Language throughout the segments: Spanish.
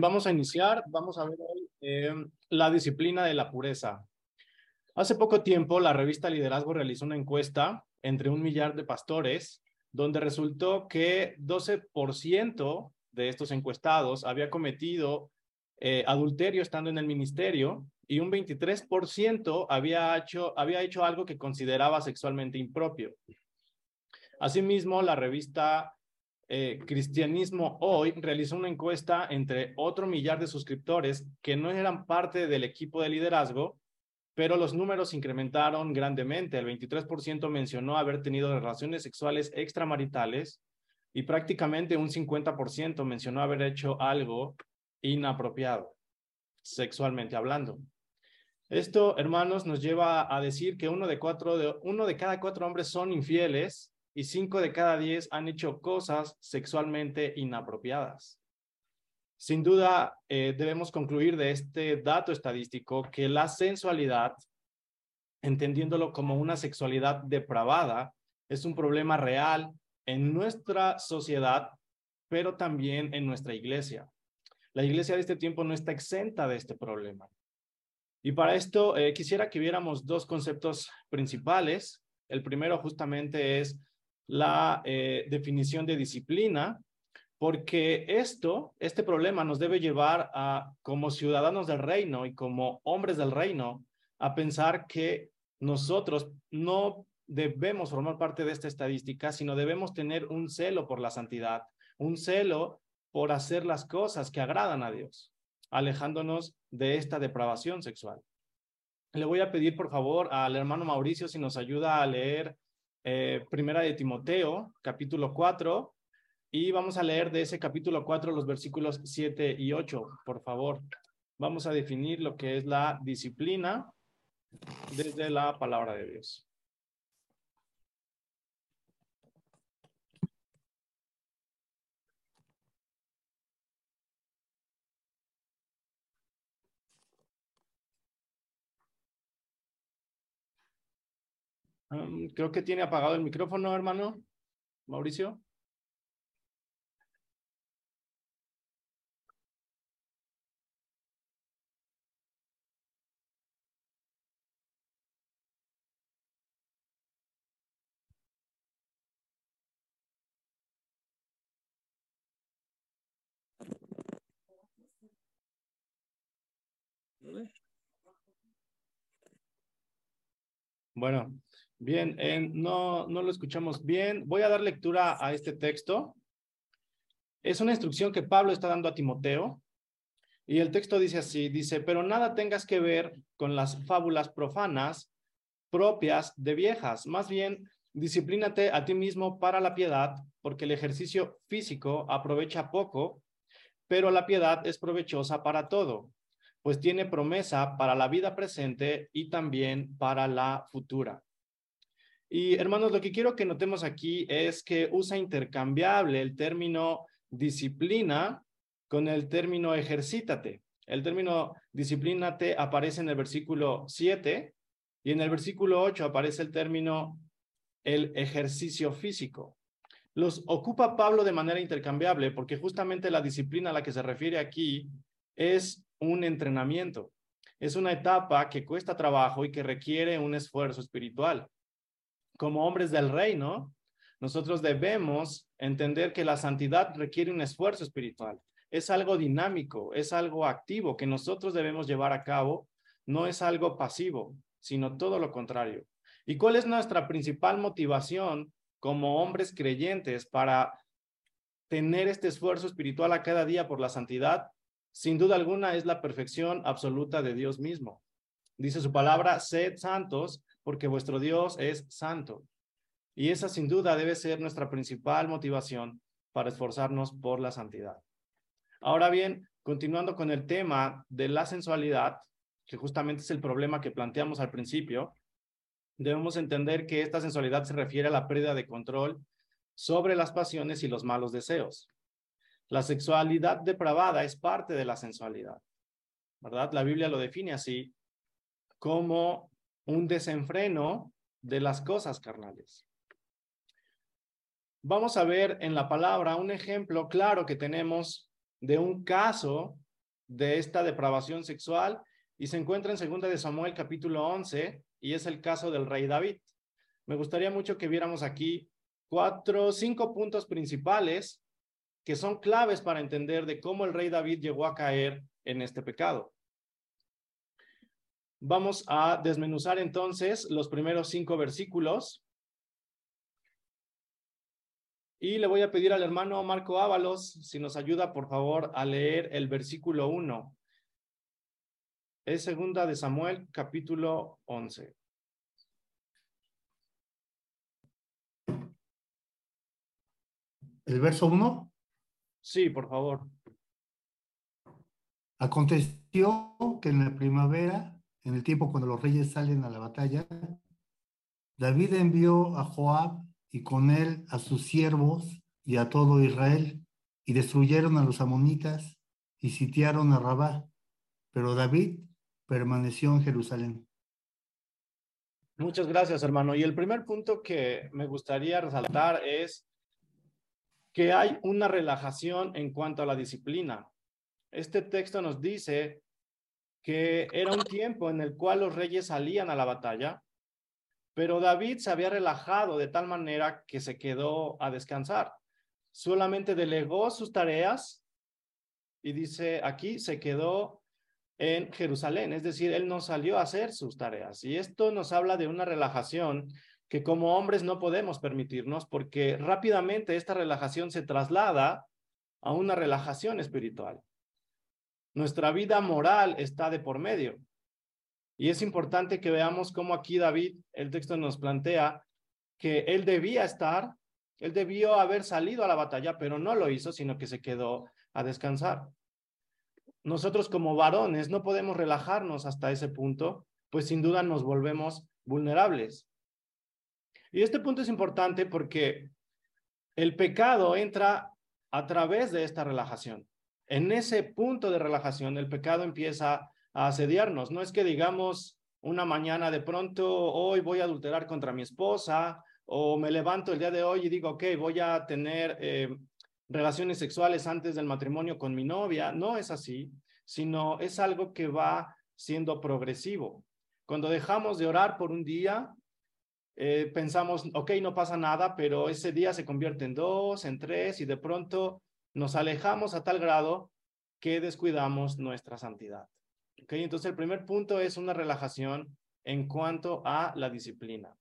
Vamos a iniciar. Vamos a ver eh, la disciplina de la pureza. Hace poco tiempo, la revista Liderazgo realizó una encuesta entre un millar de pastores, donde resultó que 12% de estos encuestados había cometido eh, adulterio estando en el ministerio y un 23% había hecho, había hecho algo que consideraba sexualmente impropio. Asimismo, la revista eh, Cristianismo Hoy realizó una encuesta entre otro millar de suscriptores que no eran parte del equipo de liderazgo, pero los números incrementaron grandemente. El 23% mencionó haber tenido relaciones sexuales extramaritales y prácticamente un 50% mencionó haber hecho algo inapropiado, sexualmente hablando. Esto, hermanos, nos lleva a decir que uno de, cuatro uno de cada cuatro hombres son infieles y cinco de cada diez han hecho cosas sexualmente inapropiadas. Sin duda, eh, debemos concluir de este dato estadístico que la sensualidad, entendiéndolo como una sexualidad depravada, es un problema real en nuestra sociedad, pero también en nuestra iglesia. La iglesia de este tiempo no está exenta de este problema. Y para esto eh, quisiera que viéramos dos conceptos principales. El primero justamente es la eh, definición de disciplina, porque esto, este problema nos debe llevar a, como ciudadanos del reino y como hombres del reino, a pensar que nosotros no debemos formar parte de esta estadística, sino debemos tener un celo por la santidad, un celo por hacer las cosas que agradan a Dios, alejándonos de esta depravación sexual. Le voy a pedir, por favor, al hermano Mauricio si nos ayuda a leer eh, primera de Timoteo, capítulo 4, y vamos a leer de ese capítulo 4 los versículos 7 y 8, por favor. Vamos a definir lo que es la disciplina desde la palabra de Dios. Creo que tiene apagado el micrófono, hermano. Mauricio. Bueno, Bien, no, no lo escuchamos bien. Voy a dar lectura a este texto. Es una instrucción que Pablo está dando a Timoteo. Y el texto dice así, dice, pero nada tengas que ver con las fábulas profanas propias de viejas. Más bien, disciplínate a ti mismo para la piedad, porque el ejercicio físico aprovecha poco, pero la piedad es provechosa para todo, pues tiene promesa para la vida presente y también para la futura. Y hermanos, lo que quiero que notemos aquí es que usa intercambiable el término disciplina con el término ejercítate. El término disciplínate aparece en el versículo 7 y en el versículo 8 aparece el término el ejercicio físico. Los ocupa Pablo de manera intercambiable porque justamente la disciplina a la que se refiere aquí es un entrenamiento. Es una etapa que cuesta trabajo y que requiere un esfuerzo espiritual como hombres del reino, nosotros debemos entender que la santidad requiere un esfuerzo espiritual. Es algo dinámico, es algo activo que nosotros debemos llevar a cabo. No es algo pasivo, sino todo lo contrario. ¿Y cuál es nuestra principal motivación como hombres creyentes para tener este esfuerzo espiritual a cada día por la santidad? Sin duda alguna es la perfección absoluta de Dios mismo. Dice su palabra, sed santos porque vuestro Dios es santo. Y esa sin duda debe ser nuestra principal motivación para esforzarnos por la santidad. Ahora bien, continuando con el tema de la sensualidad, que justamente es el problema que planteamos al principio, debemos entender que esta sensualidad se refiere a la pérdida de control sobre las pasiones y los malos deseos. La sexualidad depravada es parte de la sensualidad, ¿verdad? La Biblia lo define así como un desenfreno de las cosas carnales. Vamos a ver en la palabra un ejemplo claro que tenemos de un caso de esta depravación sexual y se encuentra en segunda de Samuel capítulo 11 y es el caso del rey David. Me gustaría mucho que viéramos aquí cuatro, cinco puntos principales que son claves para entender de cómo el rey David llegó a caer en este pecado. Vamos a desmenuzar entonces los primeros cinco versículos. Y le voy a pedir al hermano Marco Ábalos si nos ayuda, por favor, a leer el versículo 1. Es segunda de Samuel, capítulo 11. ¿El verso 1? Sí, por favor. Aconteció que en la primavera en el tiempo cuando los reyes salen a la batalla, David envió a Joab y con él a sus siervos y a todo Israel, y destruyeron a los amonitas y sitiaron a Rabá, pero David permaneció en Jerusalén. Muchas gracias, hermano. Y el primer punto que me gustaría resaltar es que hay una relajación en cuanto a la disciplina. Este texto nos dice que era un tiempo en el cual los reyes salían a la batalla, pero David se había relajado de tal manera que se quedó a descansar. Solamente delegó sus tareas y dice aquí se quedó en Jerusalén, es decir, él no salió a hacer sus tareas. Y esto nos habla de una relajación que como hombres no podemos permitirnos porque rápidamente esta relajación se traslada a una relajación espiritual. Nuestra vida moral está de por medio. Y es importante que veamos cómo aquí David, el texto nos plantea que él debía estar, él debió haber salido a la batalla, pero no lo hizo, sino que se quedó a descansar. Nosotros como varones no podemos relajarnos hasta ese punto, pues sin duda nos volvemos vulnerables. Y este punto es importante porque el pecado entra a través de esta relajación en ese punto de relajación el pecado empieza a asediarnos. No es que digamos una mañana de pronto, hoy voy a adulterar contra mi esposa, o me levanto el día de hoy y digo, ok, voy a tener eh, relaciones sexuales antes del matrimonio con mi novia. No es así, sino es algo que va siendo progresivo. Cuando dejamos de orar por un día, eh, pensamos, ok, no pasa nada, pero ese día se convierte en dos, en tres, y de pronto nos alejamos a tal grado que descuidamos nuestra santidad. ¿Okay? Entonces, el primer punto es una relajación en cuanto a la disciplina.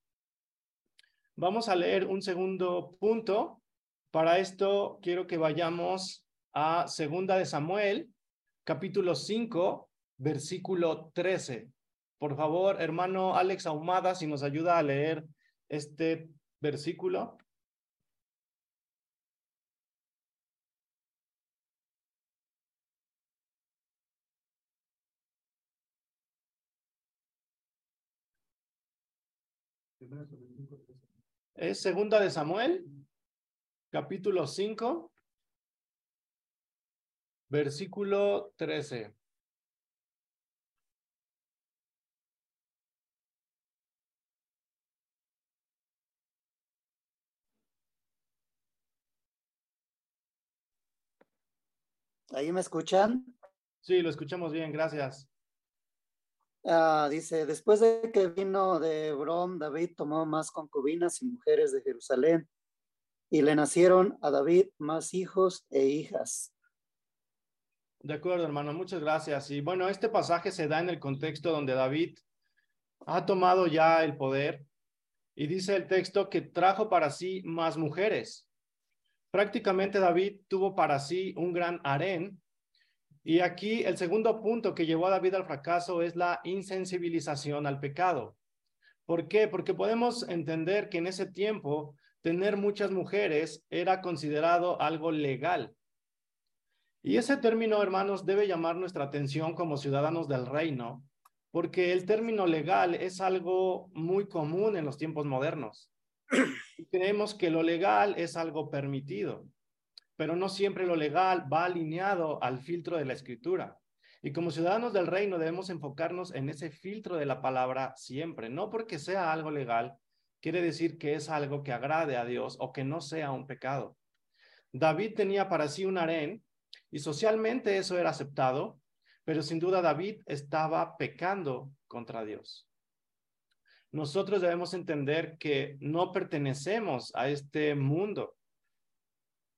Vamos a leer un segundo punto. Para esto, quiero que vayamos a Segunda de Samuel, capítulo 5, versículo 13. Por favor, hermano Alex Ahumada, si nos ayuda a leer este versículo. Es segunda de Samuel, capítulo 5, versículo 13. ¿Ahí me escuchan? Sí, lo escuchamos bien, gracias. Ah, dice, después de que vino de Hebrón, David tomó más concubinas y mujeres de Jerusalén, y le nacieron a David más hijos e hijas. De acuerdo, hermano, muchas gracias. Y bueno, este pasaje se da en el contexto donde David ha tomado ya el poder y dice el texto que trajo para sí más mujeres. Prácticamente David tuvo para sí un gran harén y aquí el segundo punto que llevó a David al fracaso es la insensibilización al pecado. ¿Por qué? Porque podemos entender que en ese tiempo tener muchas mujeres era considerado algo legal. Y ese término, hermanos, debe llamar nuestra atención como ciudadanos del reino, porque el término legal es algo muy común en los tiempos modernos. Creemos que lo legal es algo permitido pero no siempre lo legal va alineado al filtro de la escritura. Y como ciudadanos del reino debemos enfocarnos en ese filtro de la palabra siempre, no porque sea algo legal, quiere decir que es algo que agrade a Dios o que no sea un pecado. David tenía para sí un harén y socialmente eso era aceptado, pero sin duda David estaba pecando contra Dios. Nosotros debemos entender que no pertenecemos a este mundo.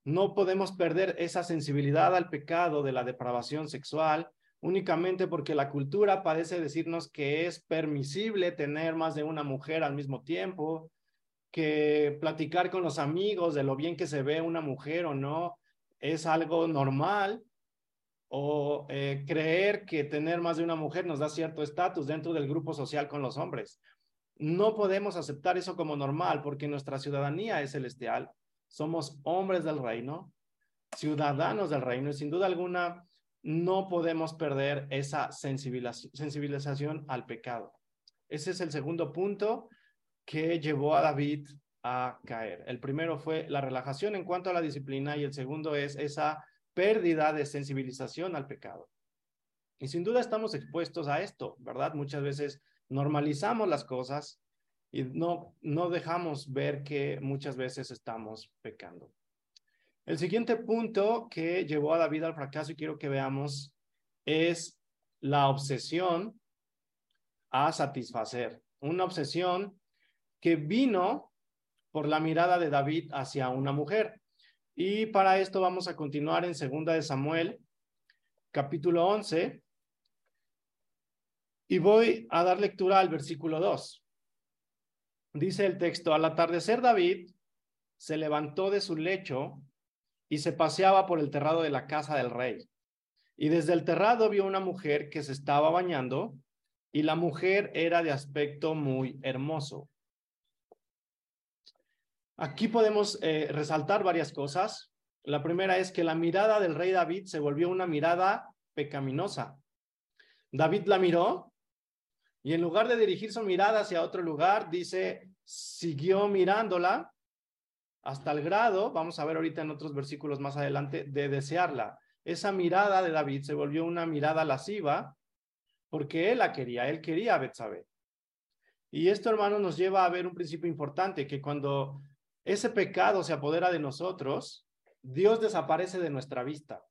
No podemos perder esa sensibilidad al pecado de la depravación sexual únicamente porque la cultura parece decirnos que es permisible tener más de una mujer al mismo tiempo, que platicar con los amigos de lo bien que se ve una mujer o no es algo normal, o eh, creer que tener más de una mujer nos da cierto estatus dentro del grupo social con los hombres. No podemos aceptar eso como normal porque nuestra ciudadanía es celestial, somos hombres del reino, ciudadanos del reino y sin duda alguna no podemos perder esa sensibilización al pecado. Ese es el segundo punto que llevó a David a caer. El primero fue la relajación en cuanto a la disciplina y el segundo es esa pérdida de sensibilización al pecado. Y sin duda estamos expuestos a esto, ¿verdad? Muchas veces normalizamos las cosas y no, no dejamos ver que muchas veces estamos pecando. El siguiente punto que llevó a David al fracaso y quiero que veamos es la obsesión a satisfacer. Una obsesión que vino por la mirada de David hacia una mujer. Y para esto vamos a continuar en Segunda de Samuel, capítulo 11. Y voy a dar lectura al versículo 2. Dice el texto, al atardecer David se levantó de su lecho y se paseaba por el terrado de la casa del rey. Y desde el terrado vio una mujer que se estaba bañando y la mujer era de aspecto muy hermoso. Aquí podemos eh, resaltar varias cosas. La primera es que la mirada del rey David se volvió una mirada pecaminosa. David la miró y en lugar de dirigir su mirada hacia otro lugar, dice, siguió mirándola hasta el grado, vamos a ver ahorita en otros versículos más adelante, de desearla. Esa mirada de David se volvió una mirada lasciva porque él la quería, él quería a Betsabé. Y esto, hermano, nos lleva a ver un principio importante, que cuando ese pecado se apodera de nosotros, Dios desaparece de nuestra vista.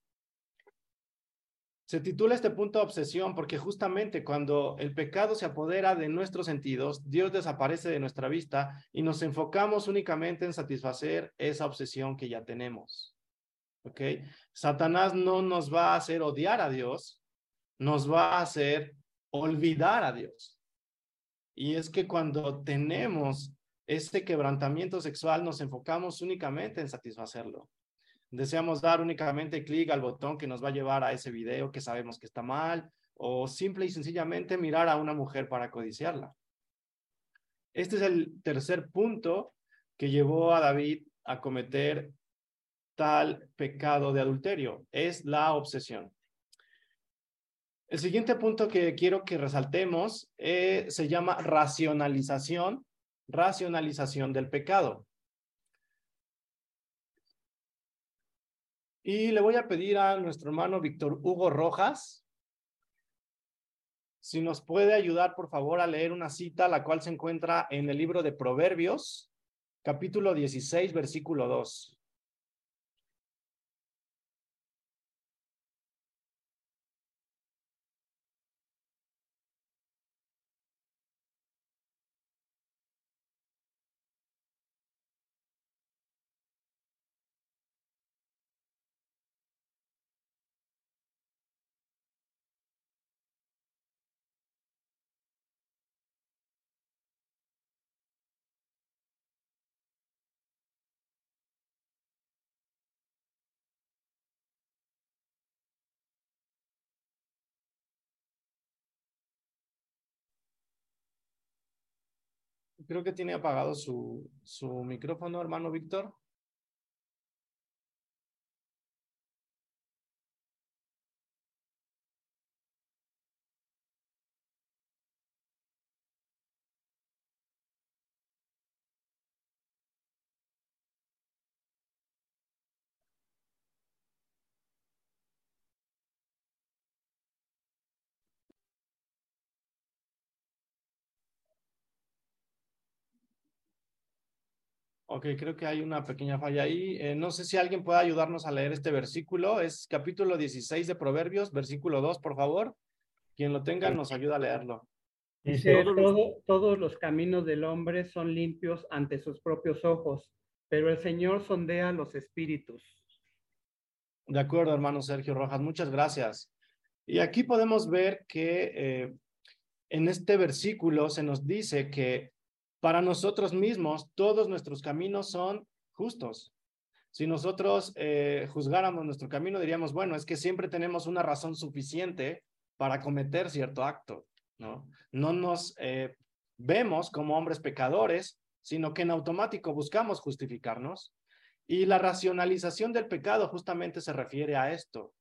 Se titula este punto obsesión porque justamente cuando el pecado se apodera de nuestros sentidos, Dios desaparece de nuestra vista y nos enfocamos únicamente en satisfacer esa obsesión que ya tenemos. ¿Ok? Satanás no nos va a hacer odiar a Dios, nos va a hacer olvidar a Dios. Y es que cuando tenemos este quebrantamiento sexual, nos enfocamos únicamente en satisfacerlo deseamos dar únicamente clic al botón que nos va a llevar a ese video que sabemos que está mal o simple y sencillamente mirar a una mujer para codiciarla. Este es el tercer punto que llevó a David a cometer tal pecado de adulterio, es la obsesión. El siguiente punto que quiero que resaltemos eh, se llama racionalización, racionalización del pecado. Y le voy a pedir a nuestro hermano Víctor Hugo Rojas si nos puede ayudar, por favor, a leer una cita, la cual se encuentra en el libro de Proverbios, capítulo 16, versículo 2. Creo que tiene apagado su, su micrófono, hermano Víctor. Ok, creo que hay una pequeña falla ahí. Eh, no sé si alguien puede ayudarnos a leer este versículo. Es capítulo 16 de Proverbios, versículo 2, por favor. Quien lo tenga nos ayuda a leerlo. Dice, Todo, todos los caminos del hombre son limpios ante sus propios ojos, pero el Señor sondea los espíritus. De acuerdo, hermano Sergio Rojas, muchas gracias. Y aquí podemos ver que eh, en este versículo se nos dice que para nosotros mismos todos nuestros caminos son justos. Si nosotros eh, juzgáramos nuestro camino, diríamos, bueno, es que siempre tenemos una razón suficiente para cometer cierto acto, ¿no? No nos eh, vemos como hombres pecadores, sino que en automático buscamos justificarnos. Y la racionalización del pecado justamente se refiere a esto.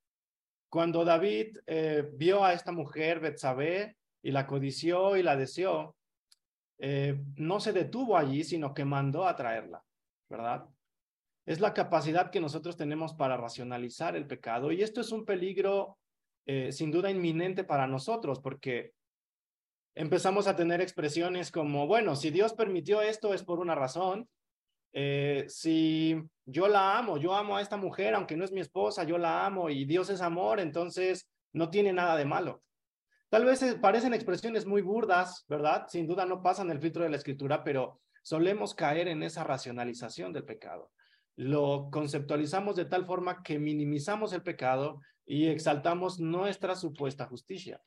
Cuando David eh, vio a esta mujer, Betsabé, y la codició y la deseó, eh, no se detuvo allí, sino que mandó a traerla, ¿verdad? Es la capacidad que nosotros tenemos para racionalizar el pecado y esto es un peligro eh, sin duda inminente para nosotros porque empezamos a tener expresiones como, bueno, si Dios permitió esto es por una razón, eh, si yo la amo, yo amo a esta mujer, aunque no es mi esposa, yo la amo y Dios es amor, entonces no tiene nada de malo. Tal vez eh, parecen expresiones muy burdas, ¿verdad? Sin duda no pasan el filtro de la escritura, pero solemos caer en esa racionalización del pecado. Lo conceptualizamos de tal forma que minimizamos el pecado y exaltamos nuestra supuesta justicia.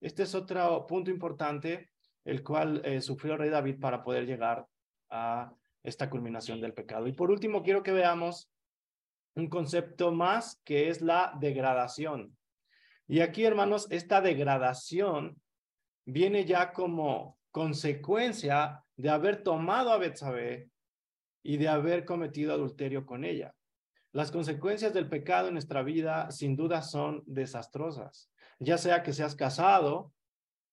Este es otro punto importante, el cual eh, sufrió rey David para poder llegar a esta culminación del pecado. Y por último, quiero que veamos un concepto más que es la degradación. Y aquí, hermanos, esta degradación viene ya como consecuencia de haber tomado a Betsabé y de haber cometido adulterio con ella. Las consecuencias del pecado en nuestra vida sin duda son desastrosas. Ya sea que seas casado,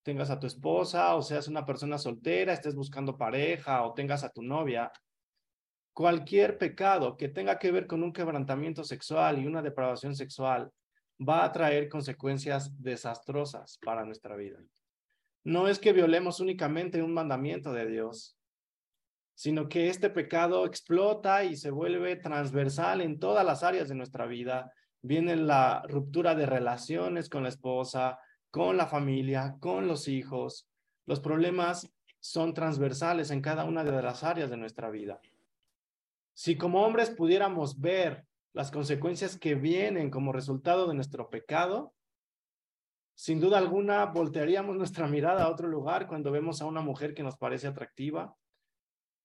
tengas a tu esposa o seas una persona soltera, estés buscando pareja o tengas a tu novia, cualquier pecado que tenga que ver con un quebrantamiento sexual y una depravación sexual va a traer consecuencias desastrosas para nuestra vida. No es que violemos únicamente un mandamiento de Dios, sino que este pecado explota y se vuelve transversal en todas las áreas de nuestra vida. Viene la ruptura de relaciones con la esposa, con la familia, con los hijos. Los problemas son transversales en cada una de las áreas de nuestra vida. Si como hombres pudiéramos ver las consecuencias que vienen como resultado de nuestro pecado, sin duda alguna voltearíamos nuestra mirada a otro lugar cuando vemos a una mujer que nos parece atractiva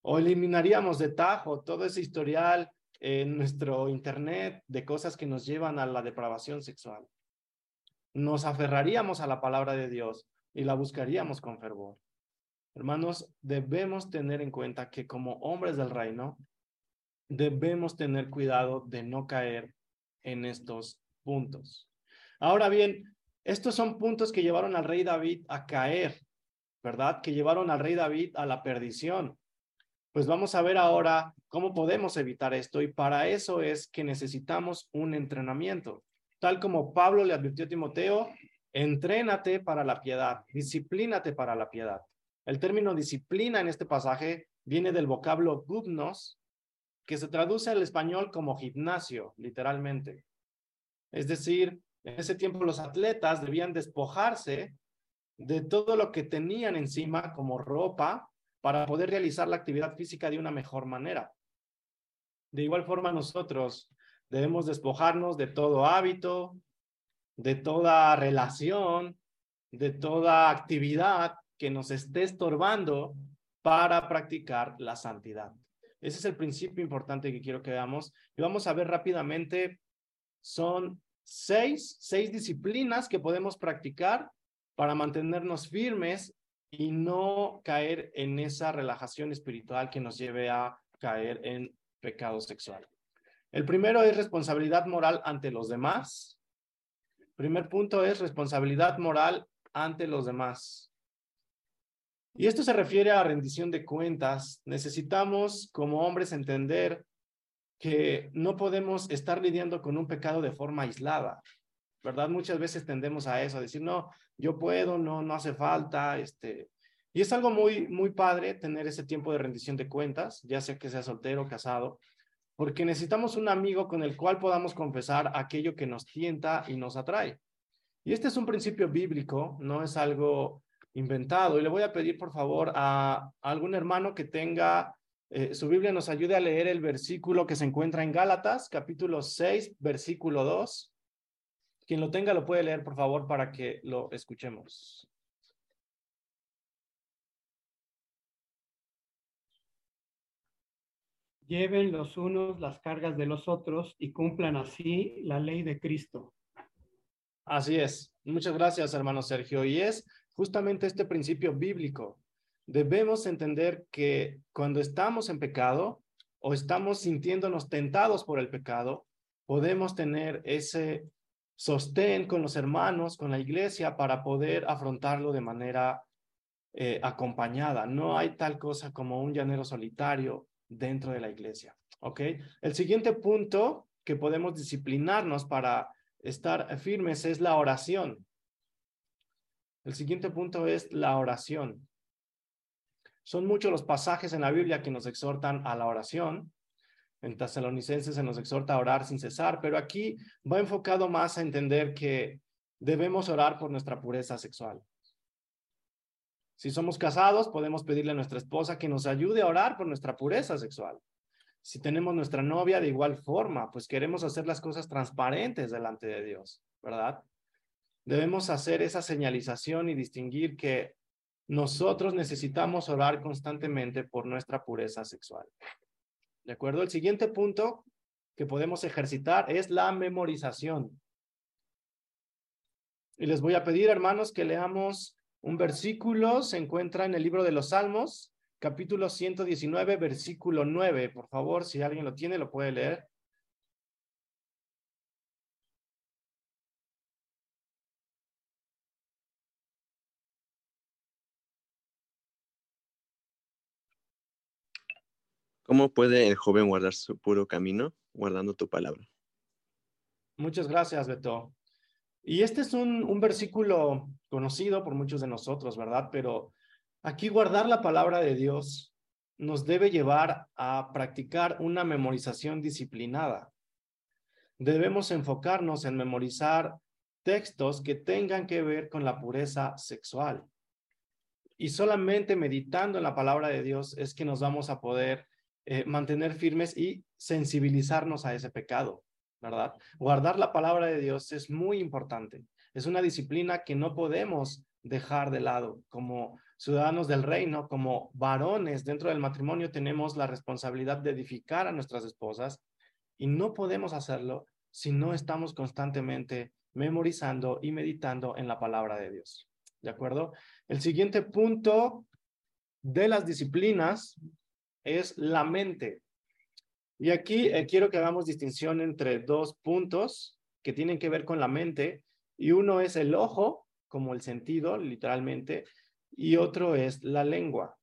o eliminaríamos de tajo todo ese historial en nuestro internet de cosas que nos llevan a la depravación sexual. Nos aferraríamos a la palabra de Dios y la buscaríamos con fervor. Hermanos, debemos tener en cuenta que como hombres del reino, debemos tener cuidado de no caer en estos puntos. Ahora bien, estos son puntos que llevaron al rey David a caer, ¿verdad? Que llevaron al rey David a la perdición. Pues vamos a ver ahora cómo podemos evitar esto y para eso es que necesitamos un entrenamiento. Tal como Pablo le advirtió a Timoteo, entrénate para la piedad, disciplínate para la piedad. El término disciplina en este pasaje viene del vocablo gubnos, que se traduce al español como gimnasio, literalmente. Es decir, en ese tiempo los atletas debían despojarse de todo lo que tenían encima como ropa para poder realizar la actividad física de una mejor manera. De igual forma, nosotros debemos despojarnos de todo hábito, de toda relación, de toda actividad que nos esté estorbando para practicar la santidad. Ese es el principio importante que quiero que veamos. Y vamos a ver rápidamente, son seis, seis disciplinas que podemos practicar para mantenernos firmes y no caer en esa relajación espiritual que nos lleve a caer en pecado sexual. El primero es responsabilidad moral ante los demás. Primer punto es responsabilidad moral ante los demás. Y esto se refiere a rendición de cuentas. Necesitamos como hombres entender que no podemos estar lidiando con un pecado de forma aislada, ¿verdad? Muchas veces tendemos a eso, a decir, no, yo puedo, no, no hace falta, este, Y es algo muy, muy padre tener ese tiempo de rendición de cuentas, ya sea que sea soltero casado, porque necesitamos un amigo con el cual podamos confesar aquello que nos tienta y nos atrae. Y este es un principio bíblico, no es algo inventado. Y le voy a pedir, por favor, a, algún hermano que tenga eh, su Biblia, nos ayude a leer el versículo que se encuentra en Gálatas, capítulo 6, versículo 2. Quien lo tenga lo puede leer, por favor, para que lo escuchemos. Lleven los unos las cargas de los otros y cumplan así la ley de Cristo. Así es. Muchas gracias, hermano Sergio. Y es justamente este principio bíblico. Debemos entender que cuando estamos en pecado o estamos sintiéndonos tentados por el pecado, podemos tener ese sostén con los hermanos, con la iglesia, para poder afrontarlo de manera eh, acompañada. No hay tal cosa como un llanero solitario dentro de la iglesia. ¿Ok? El siguiente punto que podemos disciplinarnos para estar firmes es la oración. El siguiente punto es la oración. Son muchos los pasajes en la Biblia que nos exhortan a la oración. En Tesalonicenses se nos exhorta a orar sin cesar, pero aquí va enfocado más a entender que debemos orar por nuestra pureza sexual. Si somos casados, podemos pedirle a nuestra esposa que nos ayude a orar por nuestra pureza sexual. Si tenemos nuestra novia de igual forma, pues queremos hacer las cosas transparentes delante de Dios, ¿verdad? Debemos hacer esa señalización y distinguir que nosotros necesitamos orar constantemente por nuestra pureza sexual. ¿De acuerdo? El siguiente punto que podemos ejercitar es la memorización. Y les voy a pedir, hermanos, que leamos un versículo. Se encuentra en el libro de los Salmos, capítulo 119, versículo 9. Por favor, si alguien lo tiene, lo puede leer. ¿Cómo puede el joven guardar su puro camino? Guardando tu palabra. Muchas gracias, Beto. Y este es un, un versículo conocido por muchos de nosotros, ¿verdad? Pero aquí guardar la palabra de Dios nos debe llevar a practicar una memorización disciplinada. Debemos enfocarnos en memorizar textos que tengan que ver con la pureza sexual. Y solamente meditando en la palabra de Dios es que nos vamos a poder eh, mantener firmes y sensibilizarnos a ese pecado, ¿verdad? Guardar la palabra de Dios es muy importante. Es una disciplina que no podemos dejar de lado. Como ciudadanos del reino, como varones dentro del matrimonio, tenemos la responsabilidad de edificar a nuestras esposas y no podemos hacerlo si no estamos constantemente memorizando y meditando en la palabra de Dios. ¿De acuerdo? El siguiente punto de las disciplinas es la mente. Y aquí eh, quiero que hagamos distinción entre dos puntos que tienen que ver con la mente. Y uno es el ojo, como el sentido, literalmente, y otro es la lengua.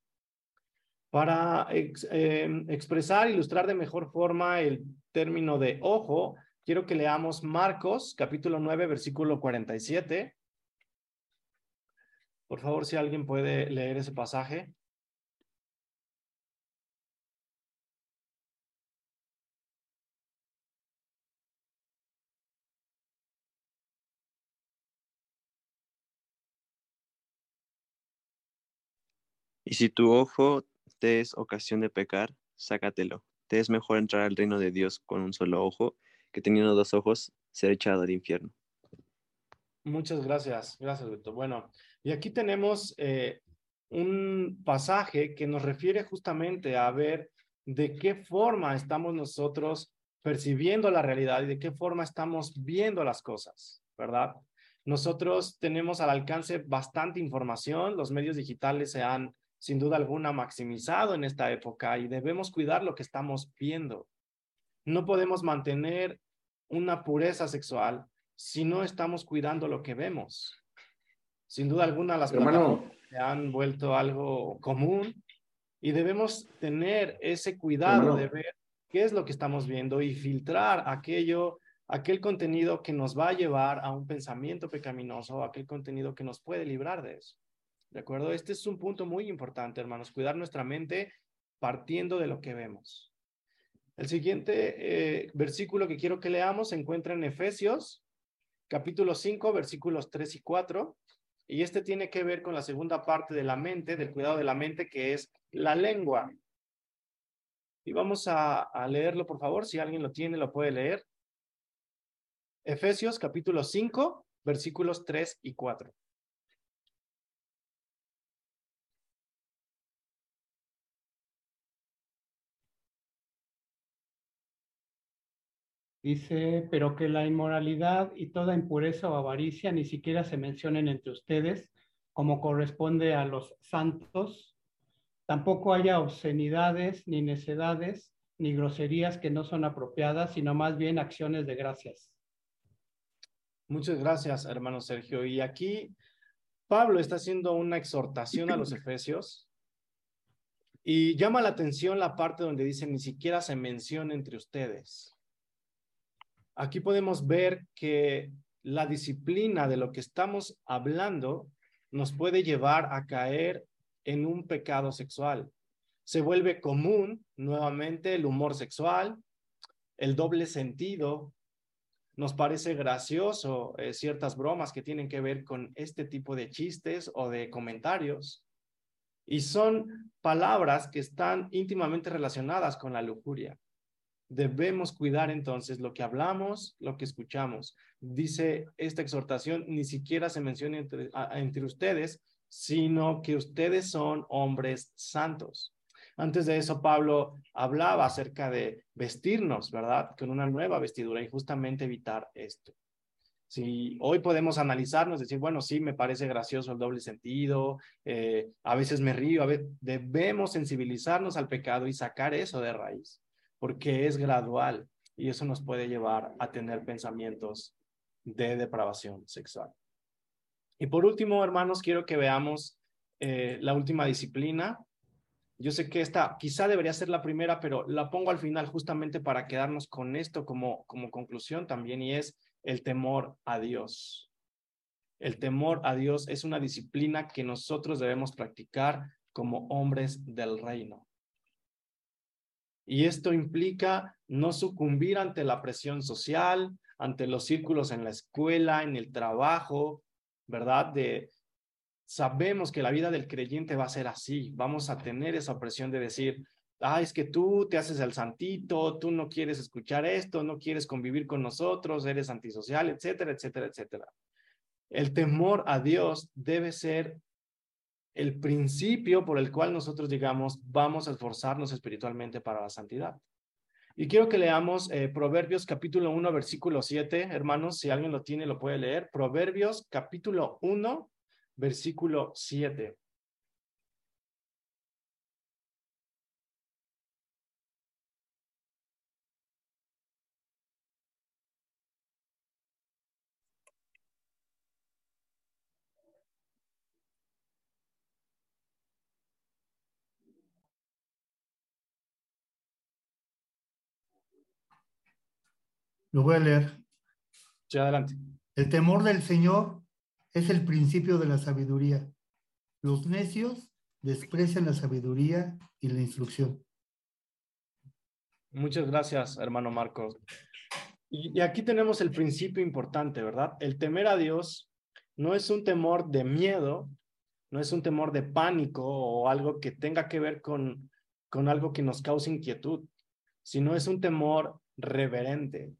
Para em, expresar, ilustrar de mejor forma el término de ojo, quiero que leamos Marcos, capítulo 9, versículo 47. Por favor, si alguien puede leer ese pasaje. Y si tu ojo te es ocasión de pecar, sácatelo. Te es mejor entrar al reino de Dios con un solo ojo que teniendo dos ojos ser echado al infierno. Muchas gracias, gracias, Beto. Bueno, y aquí tenemos eh, un pasaje que nos refiere justamente a ver de qué forma estamos nosotros percibiendo la realidad y de qué forma estamos viendo las cosas, ¿verdad? Nosotros tenemos al alcance bastante información, los medios digitales se han sin duda alguna maximizado en esta época y debemos cuidar lo que estamos viendo. No podemos mantener una pureza sexual si no estamos cuidando lo que vemos. Sin duda alguna las Hermano. se han vuelto algo común y debemos tener ese cuidado de ver qué es lo que estamos viendo y filtrar aquello, aquel contenido que nos va a llevar a un pensamiento pecaminoso, aquel contenido que nos puede librar de eso. ¿De acuerdo? Este es un punto muy importante, hermanos, cuidar nuestra mente partiendo de lo que vemos. El siguiente eh, versículo que quiero que leamos se encuentra en Efesios, capítulo 5, versículos 3 y 4. Y este tiene que ver con la segunda parte de la mente, del cuidado de la mente, que es la lengua. Y vamos a, a leerlo, por favor. Si alguien lo tiene, lo puede leer. Efesios capítulo 5, versículos 3 y 4. Dice, pero que la inmoralidad y toda impureza o avaricia ni siquiera se mencionen entre ustedes, como corresponde a los santos. Tampoco haya obscenidades, ni necedades, ni groserías que no son apropiadas, sino más bien acciones de gracias. Muchas gracias, hermano Sergio. Y aquí Pablo está haciendo una exhortación a los efesios y llama la atención la parte donde dice ni siquiera se menciona entre ustedes. Aquí podemos ver que la disciplina de lo que estamos hablando nos puede llevar a caer en un pecado sexual. Se vuelve común nuevamente el humor sexual, el doble sentido. Nos parece gracioso eh, ciertas bromas que tienen que ver con este tipo de chistes o de comentarios. Y son palabras que están íntimamente relacionadas con la lujuria. Debemos cuidar entonces lo que hablamos, lo que escuchamos. Dice esta exhortación, ni siquiera se menciona entre, ustedes, sino que ustedes son hombres santos. Antes de eso, Pablo hablaba acerca de vestirnos, ¿verdad? Con una nueva vestidura y justamente evitar esto. Si hoy podemos analizarnos, decir, bueno, sí, me parece gracioso el doble sentido, eh, a veces me río, a veces debemos sensibilizarnos al pecado y sacar eso de raíz porque es gradual y eso nos puede llevar a tener pensamientos de depravación sexual. Y por último, hermanos, quiero que veamos eh, la última disciplina. Yo sé que esta quizá debería ser la primera, pero la pongo al final justamente para quedarnos con esto como, como conclusión también, y es el temor a Dios. El temor a Dios es una disciplina que nosotros debemos practicar como hombres del reino. Y esto implica no sucumbir ante la presión social, ante los círculos en la escuela, en el trabajo, ¿verdad? De sabemos que la vida del creyente va a ser así, vamos a tener esa presión de decir, ah, es que tú te haces el santito, tú no quieres escuchar esto, no quieres convivir con nosotros, eres antisocial, etcétera, etcétera, etcétera. El temor a Dios debe ser el principio por el cual nosotros digamos, vamos a esforzarnos espiritualmente para la santidad. Y quiero que leamos eh, Proverbios capítulo 1, versículo 7. Hermanos, si alguien lo tiene, lo puede leer. Proverbios capítulo 1, versículo 7. Lo voy a leer. Sí, adelante. El temor del Señor es el principio de la sabiduría. Los necios desprecian la sabiduría y la instrucción. Muchas gracias, hermano Marcos. Y, y, aquí tenemos el principio importante, ¿verdad? El temer a Dios no es un temor de miedo, no es un temor de pánico o algo que tenga que ver con, con algo que nos cause inquietud, sino es un temor reverente,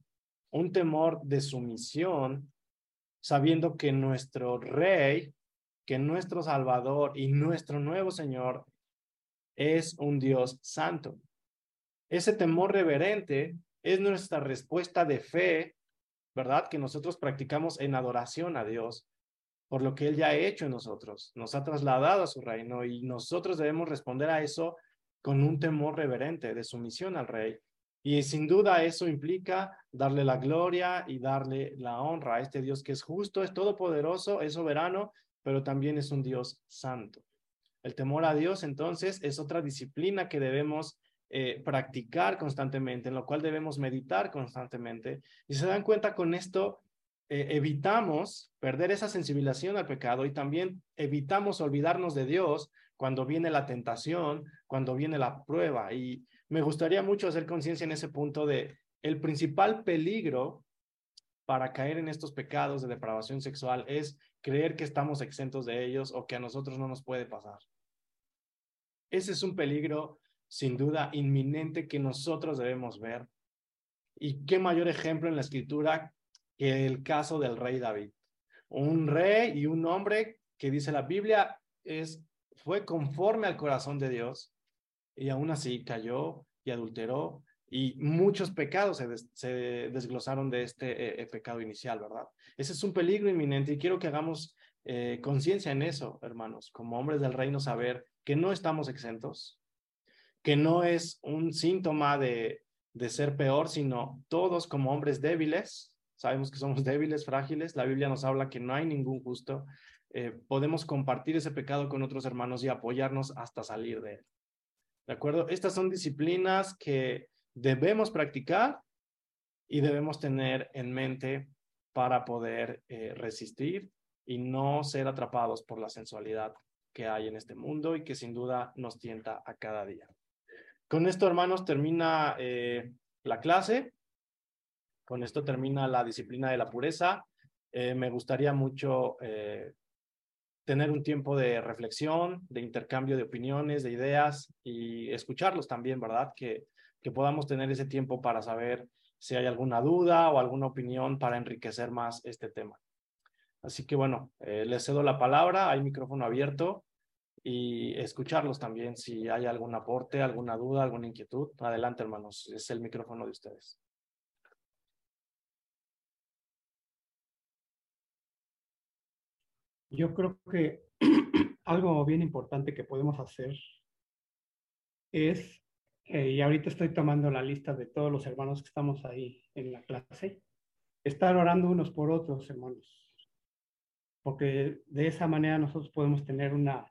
un temor de sumisión, sabiendo que nuestro rey, que nuestro Salvador y nuestro nuevo Señor es un Dios santo. Ese temor reverente es nuestra respuesta de fe, ¿verdad? Que nosotros practicamos en adoración a Dios por lo que Él ya ha hecho en nosotros. Nos ha trasladado a su reino y nosotros debemos responder a eso con un temor reverente de sumisión al rey y sin duda eso implica darle la gloria y darle la honra a este Dios que es justo, es todopoderoso, es soberano, pero también es un Dios santo. El temor a Dios entonces es otra disciplina que debemos eh, practicar constantemente, en lo cual debemos meditar constantemente. Y se dan cuenta con esto, eh, evitamos perder esa sensibilización al pecado y también evitamos olvidarnos de Dios cuando viene la tentación, cuando viene la prueba. Y me gustaría mucho hacer conciencia en ese punto de el principal peligro para caer en estos pecados de depravación sexual es creer que estamos exentos de ellos o que a nosotros no nos puede pasar. Ese es un peligro sin duda inminente que nosotros debemos ver. Y qué mayor ejemplo en la escritura que el caso del rey David. Un rey y un hombre que dice la Biblia es fue conforme al corazón de Dios y aún así cayó y adulteró y muchos pecados se, desglosaron de este eh, pecado inicial, ¿verdad? Ese es un peligro inminente y quiero que hagamos eh, conciencia en eso, hermanos, como hombres del reino, saber que no estamos exentos, que no es un síntoma de, de ser peor, sino todos como hombres débiles, sabemos que somos débiles, frágiles, la Biblia nos habla que no hay ningún justo, eh, podemos compartir ese pecado con otros hermanos y apoyarnos hasta salir de él. ¿De acuerdo? Estas son disciplinas que debemos practicar y debemos tener en mente para poder eh, resistir y no ser atrapados por la sensualidad que hay en este mundo y que sin duda nos tienta a cada día. Con esto, hermanos, termina eh, la clase. Con esto termina la disciplina de la pureza. Eh, me gustaría mucho tener un tiempo de reflexión, de intercambio de opiniones, de ideas y escucharlos también, ¿verdad? Que, que podamos tener ese tiempo para saber si hay alguna duda o alguna opinión para enriquecer más este tema. Así que bueno, eh, les cedo la palabra, hay micrófono abierto y escucharlos también si hay algún aporte, alguna duda, alguna inquietud. Adelante, hermanos, es el micrófono de ustedes. Yo creo que algo bien importante que podemos hacer es, eh, y ahorita estoy tomando la lista de todos los hermanos que estamos ahí en la clase, estar orando unos por otros, hermanos porque de esa manera nosotros podemos tener una,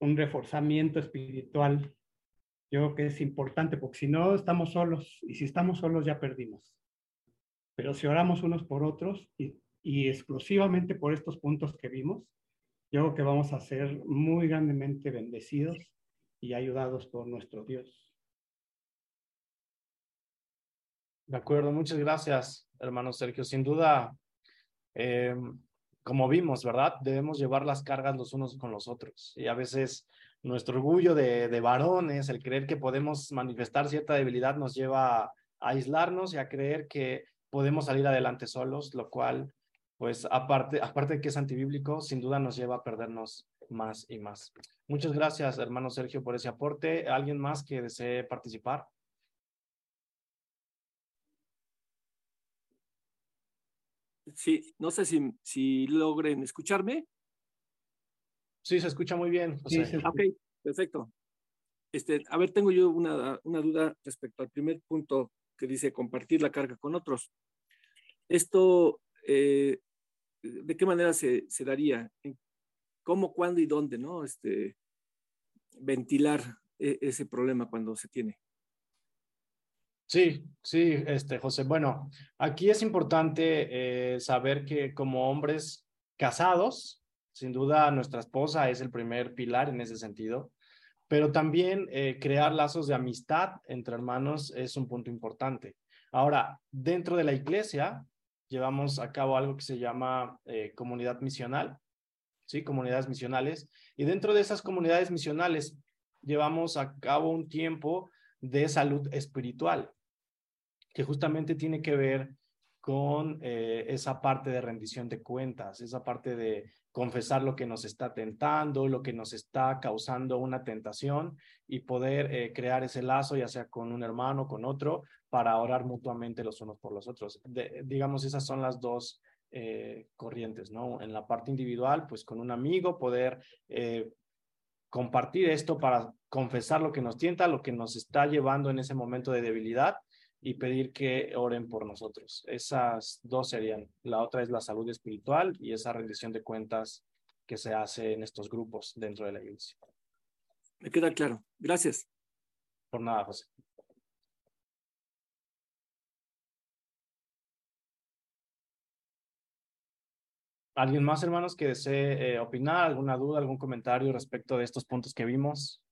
un reforzamiento espiritual. Yo creo que es importante, porque si no estamos solos, y si estamos solos ya perdimos. Pero si oramos unos por otros y, y exclusivamente por estos puntos que vimos, yo creo que vamos a ser muy grandemente bendecidos y ayudados por nuestro Dios. De acuerdo, muchas gracias, hermano Sergio. Sin duda, eh, como vimos, ¿verdad? Debemos llevar las cargas los unos con los otros. Y a veces nuestro orgullo de, de varones, el creer que podemos manifestar cierta debilidad nos lleva a aislarnos y a creer que podemos salir adelante solos, lo cual, pues aparte, aparte de que es antibíblico, sin duda nos lleva a perdernos más y más. Muchas gracias, hermano Sergio, por ese aporte. ¿Alguien más que desee participar? Sí, no sé si, si logren escucharme. Sí, se escucha muy bien. Sí, ok, perfecto. Este, a ver, tengo yo una, una duda respecto al primer punto que dice compartir la carga con otros. Esto, eh, ¿de qué manera se, se daría? ¿Cómo, cuándo y dónde, no? Este, ventilar e, ese problema cuando se tiene. Sí, sí, este, José. Bueno, aquí es importante eh, saber que como hombres casados, sin duda nuestra esposa es el primer pilar en ese sentido, pero también eh, crear lazos de amistad entre hermanos es un punto importante. Ahora, dentro de la iglesia, llevamos a cabo algo que se llama eh, comunidad misional, ¿sí? Comunidades misionales. Y dentro de esas comunidades misionales, llevamos a cabo un tiempo de salud espiritual que justamente tiene que ver con eh, esa parte de rendición de cuentas, esa parte de confesar lo que nos está tentando, lo que nos está causando una tentación y poder eh, crear ese lazo, ya sea con un hermano, con otro, para orar mutuamente los unos por los otros. digamos, esas son las dos eh, corrientes, ¿no? En la parte individual, pues con un amigo, poder compartir esto para confesar lo que nos tienta, lo que nos está llevando en ese momento de debilidad y pedir que oren por nosotros. Esas dos serían. La otra es la salud espiritual y esa rendición de cuentas que se hace en estos grupos dentro de la iglesia. Me queda claro. Gracias. Por nada, José. ¿Alguien más, hermanos, que desee eh, opinar, alguna duda, algún comentario respecto de estos puntos que vimos?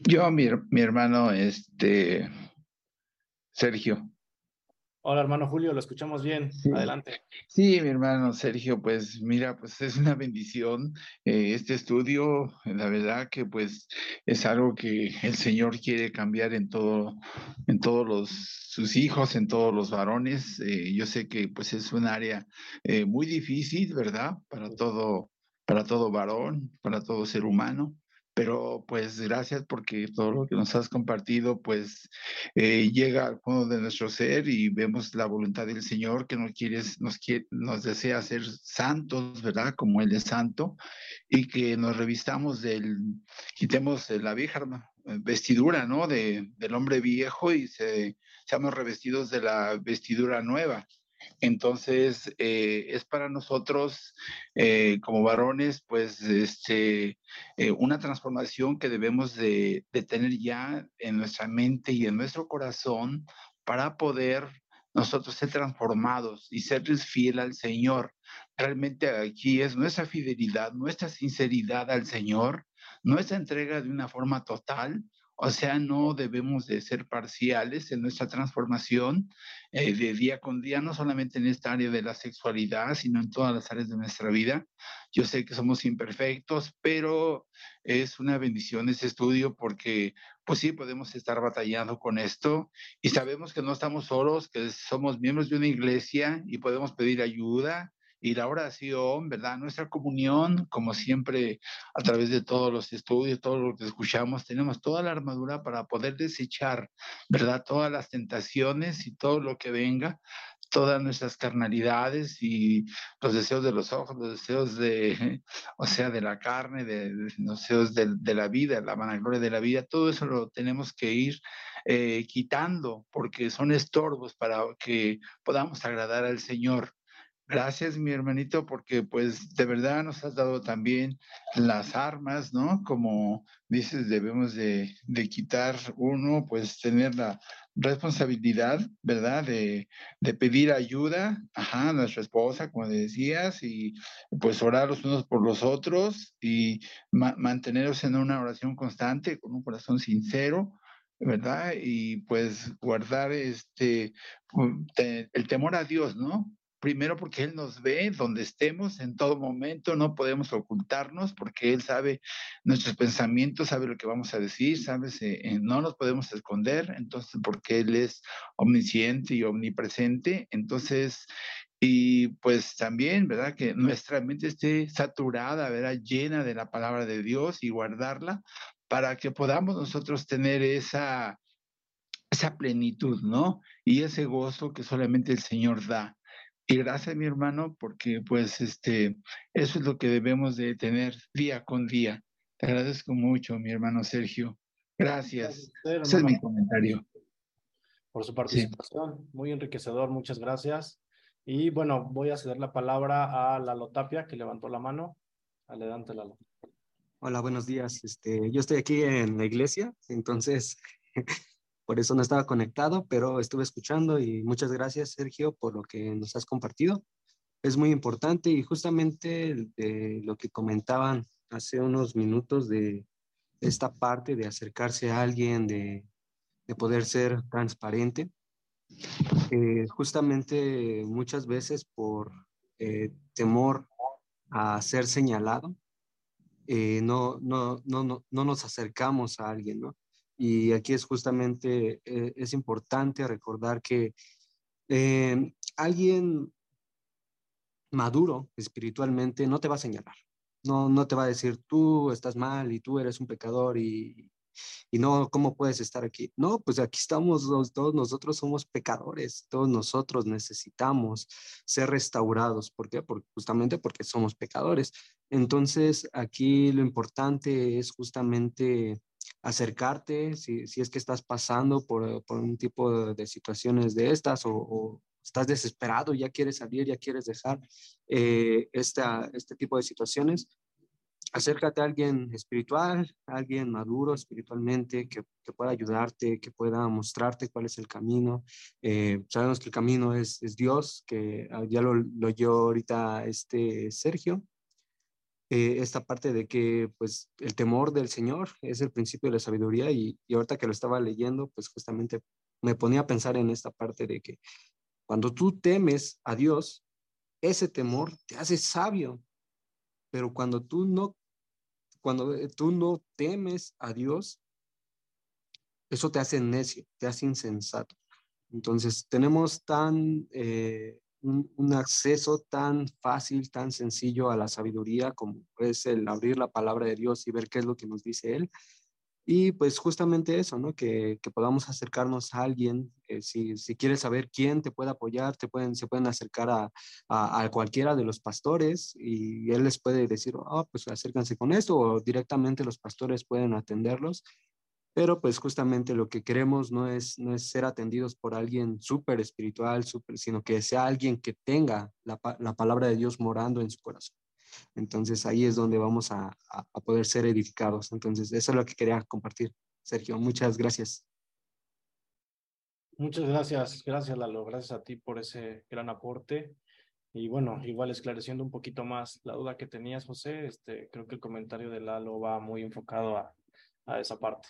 Yo, mi, mi hermano, este, Sergio. Hola, hermano Julio, lo escuchamos bien. Adelante. Sí, mi hermano Sergio, pues mira, pues es una bendición eh, este estudio. La verdad que pues es algo que el Señor quiere cambiar en todo, en todos los sus hijos, en todos los varones. Eh, yo sé que pues es un área eh, muy difícil, ¿verdad? Para todo, para todo varón, para todo ser humano pero pues gracias porque todo lo que nos has compartido pues eh, llega al fondo de nuestro ser y vemos la voluntad del Señor que nos quiere, nos, quiere, nos desea ser santos, ¿verdad? Como Él es santo y que nos revistamos del, quitemos la vieja vestidura, ¿no? De, del hombre viejo y se, seamos revestidos de la vestidura nueva. Entonces, eh, es para nosotros eh, como varones, pues, este, eh, una transformación que debemos de, tener ya en nuestra mente y en nuestro corazón para poder nosotros ser transformados y serles fiel al Señor. Realmente aquí es nuestra fidelidad, nuestra sinceridad al Señor, nuestra entrega de una forma total o sea, no debemos de ser parciales en nuestra transformación eh, de día con día, no solamente en esta área de la sexualidad, sino en todas las áreas de nuestra vida. Yo sé que somos imperfectos, pero es una bendición ese estudio porque, pues sí, podemos estar batallando con esto y sabemos que no estamos solos, que somos miembros de una iglesia y podemos pedir ayuda y la oración, ¿verdad? Nuestra comunión, como siempre, a través de todos los estudios, todo lo que escuchamos, tenemos toda la armadura para poder desechar, ¿verdad? Todas las tentaciones y todo lo que venga, todas nuestras carnalidades y los deseos de los ojos, los deseos de, o sea, de la carne, de, los deseos de, la vida, la vanagloria de la vida, todo eso lo tenemos que ir eh, quitando porque son estorbos para que podamos agradar al Señor. Gracias, mi hermanito, porque pues de verdad nos has dado también las armas, ¿no? Como dices, debemos de, quitar uno, pues tener la responsabilidad, ¿verdad? De, pedir ayuda a nuestra esposa, como decías, y pues orar los unos por los otros y mantenernos en una oración constante, con un corazón sincero, ¿verdad? Y pues guardar este, el temor a Dios, ¿no? Primero porque Él nos ve donde estemos en todo momento, no podemos ocultarnos porque Él sabe nuestros pensamientos, sabe lo que vamos a decir, sabe, eh, no nos podemos esconder, entonces porque Él es omnisciente y omnipresente, entonces, y pues también, ¿verdad? Que nuestra mente esté saturada, ¿verdad? Llena de la palabra de Dios y guardarla para que podamos nosotros tener esa, esa plenitud, ¿no? Y ese gozo que solamente el Señor da. Y gracias, mi hermano, porque pues este, eso es lo que debemos de tener día con día. Te agradezco mucho, mi hermano Sergio. Gracias. Ese es mi comentario. Por su participación, muy enriquecedor, muchas gracias. Y bueno, voy a ceder la palabra a Lalo Tapia, que levantó la mano. Adelante, Lalo. Hola, buenos días. Este, yo estoy aquí en la iglesia, entonces por eso no estaba conectado, pero estuve escuchando y muchas gracias, Sergio, por lo que nos has compartido. Es muy importante y justamente de lo que comentaban hace unos minutos de esta parte de acercarse a alguien, de, de poder ser transparente. Eh, justamente muchas veces por eh, temor a ser señalado, eh, no, no, no, no, no nos acercamos a alguien, ¿no? Y aquí es justamente, eh, es importante recordar que eh, alguien maduro espiritualmente no te va a señalar, no, no te va a decir tú estás mal y tú eres un pecador y, y no, ¿cómo puedes estar aquí? No, pues aquí estamos, todos nosotros somos pecadores, todos nosotros necesitamos ser restaurados. ¿Por qué? justamente porque somos pecadores. Entonces, aquí lo importante es justamente acercarte si, si es que estás pasando por, por un tipo de, situaciones de estas o, estás desesperado, ya quieres salir, ya quieres dejar eh, esta, este tipo de situaciones, acércate a alguien espiritual, alguien maduro espiritualmente, que, que, pueda ayudarte, que pueda mostrarte cuál es el camino. Eh, sabemos que el camino es, es Dios, que ah, ya lo, lo oyó ahorita este Sergio. Eh, esta parte de que pues el temor del Señor es el principio de la sabiduría y, y ahorita que lo estaba leyendo, pues justamente me ponía a pensar en esta parte de que cuando tú temes a Dios, ese temor te hace sabio, pero cuando tú no, cuando eh, tú no temes a Dios, eso te hace necio, te hace insensato. Entonces, tenemos tan, eh, un, acceso tan fácil, tan sencillo a la sabiduría como es el abrir la palabra de Dios y ver qué es lo que nos dice Él. Y pues justamente eso, ¿no? Que, que podamos acercarnos a alguien, eh, si, si, quieres saber quién te puede apoyar, te pueden, se pueden acercar a, a, cualquiera de los pastores y él les puede decir, oh, pues acércanse con esto, o directamente los pastores pueden atenderlos. Pero pues justamente lo que queremos no es, no es ser atendidos por alguien súper espiritual, super, sino que sea alguien que tenga la, la palabra de Dios morando en su corazón. Entonces ahí es donde vamos a, a, poder ser edificados. Entonces eso es lo que quería compartir. Sergio, muchas gracias. Muchas gracias, gracias Lalo, gracias a ti por ese gran aporte. Y bueno, igual esclareciendo un poquito más la duda que tenías, José, este, creo que el comentario de Lalo va muy enfocado a, a esa parte.